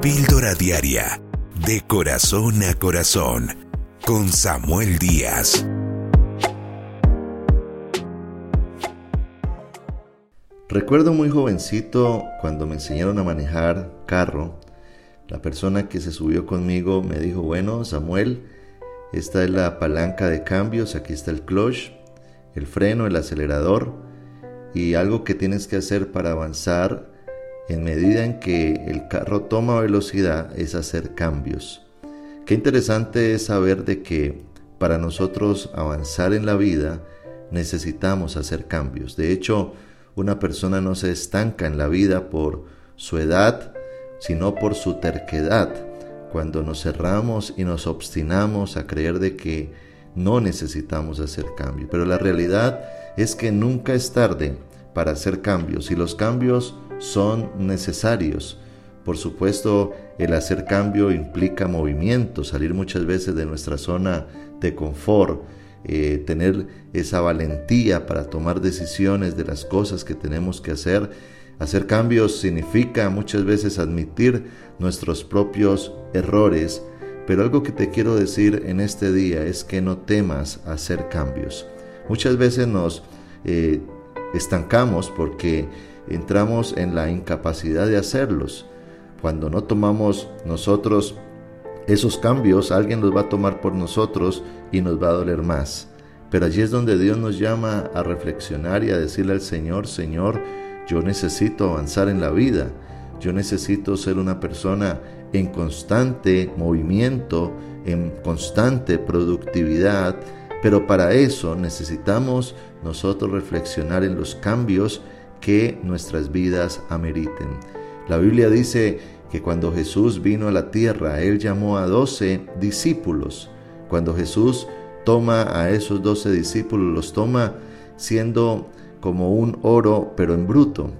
Píldora Diaria, de corazón a corazón, con Samuel Díaz. Recuerdo muy jovencito cuando me enseñaron a manejar carro, la persona que se subió conmigo me dijo, bueno, Samuel, esta es la palanca de cambios, aquí está el clutch, el freno, el acelerador y algo que tienes que hacer para avanzar en medida en que el carro toma velocidad es hacer cambios. Qué interesante es saber de que para nosotros avanzar en la vida necesitamos hacer cambios. De hecho, una persona no se estanca en la vida por su edad, sino por su terquedad cuando nos cerramos y nos obstinamos a creer de que no necesitamos hacer cambio. Pero la realidad es que nunca es tarde para hacer cambios y los cambios son necesarios. Por supuesto, el hacer cambio implica movimiento, salir muchas veces de nuestra zona de confort, eh, tener esa valentía para tomar decisiones de las cosas que tenemos que hacer Hacer cambios significa muchas veces admitir nuestros propios errores, pero algo que te quiero decir en este día es que no temas hacer cambios. Muchas veces nos eh, estancamos porque entramos en la incapacidad de hacerlos. Cuando no tomamos nosotros esos cambios, alguien los va a tomar por nosotros y nos va a doler más. Pero allí es donde Dios nos llama a reflexionar y a decirle al Señor, Señor, yo necesito avanzar en la vida. Yo necesito ser una persona en constante movimiento, en constante productividad, pero para eso necesitamos nosotros reflexionar en los cambios que nuestras vidas ameriten. La Biblia dice que cuando Jesús vino a la tierra, Él llamó a doce discípulos. Cuando Jesús toma a esos doce discípulos, los toma siendo como un oro pero en bruto.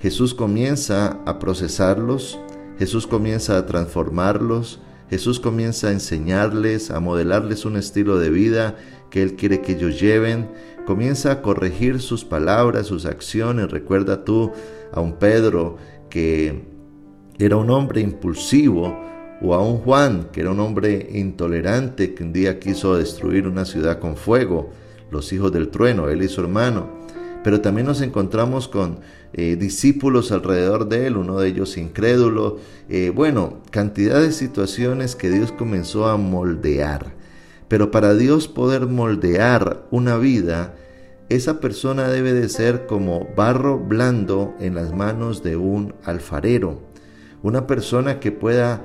Jesús comienza a procesarlos, Jesús comienza a transformarlos, Jesús comienza a enseñarles, a modelarles un estilo de vida que Él quiere que ellos lleven, comienza a corregir sus palabras, sus acciones. Recuerda tú a un Pedro que era un hombre impulsivo, o a un Juan que era un hombre intolerante que un día quiso destruir una ciudad con fuego, los hijos del trueno, él y su hermano pero también nos encontramos con eh, discípulos alrededor de él, uno de ellos incrédulo, eh, bueno, cantidad de situaciones que Dios comenzó a moldear. Pero para Dios poder moldear una vida, esa persona debe de ser como barro blando en las manos de un alfarero, una persona que pueda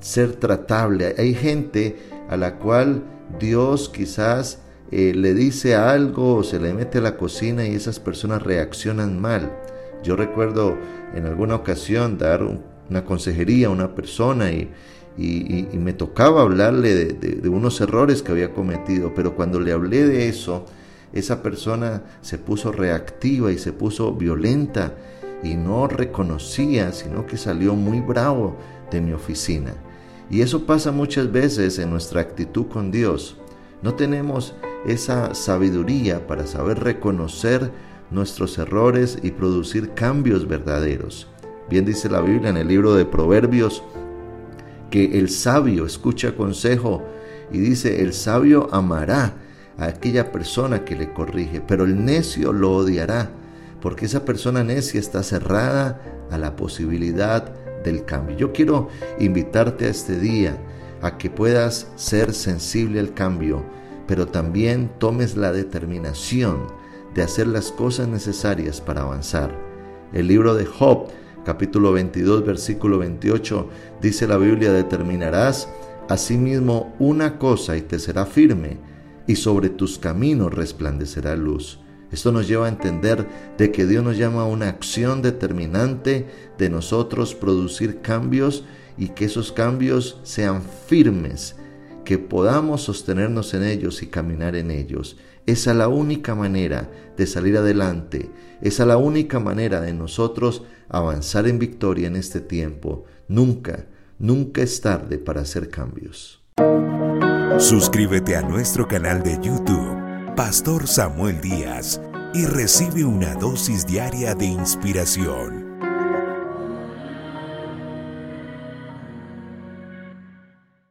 ser tratable. Hay gente a la cual Dios quizás eh, le dice algo o se le mete a la cocina y esas personas reaccionan mal. Yo recuerdo en alguna ocasión dar una consejería a una persona y, me tocaba hablarle de, unos errores que había cometido, pero cuando le hablé de eso, esa persona se puso reactiva y se puso violenta y no reconocía, sino que salió muy bravo de mi oficina. Y eso pasa muchas veces en nuestra actitud con Dios. No tenemos esa sabiduría para saber reconocer nuestros errores y producir cambios verdaderos. Bien dice la Biblia en el libro de Proverbios que el sabio escucha consejo y dice, el sabio amará a aquella persona que le corrige, pero el necio lo odiará, porque esa persona necia está cerrada a la posibilidad del cambio. Yo quiero invitarte a este día a que puedas ser sensible al cambio, pero también tomes la determinación de hacer las cosas necesarias para avanzar. El libro de Job, capítulo 22, versículo 28, dice la Biblia, determinarás asimismo una cosa y te será firme, y sobre tus caminos resplandecerá luz. Esto nos lleva a entender de que Dios nos llama a una acción determinante de nosotros producir cambios y que esos cambios sean firmes que podamos sostenernos en ellos y caminar en ellos. Esa es la única manera de salir adelante. Esa es la única manera de nosotros avanzar en victoria en este tiempo. Nunca, nunca es tarde para hacer cambios. Suscríbete a nuestro canal de YouTube, Pastor Samuel Díaz, y recibe una dosis diaria de inspiración.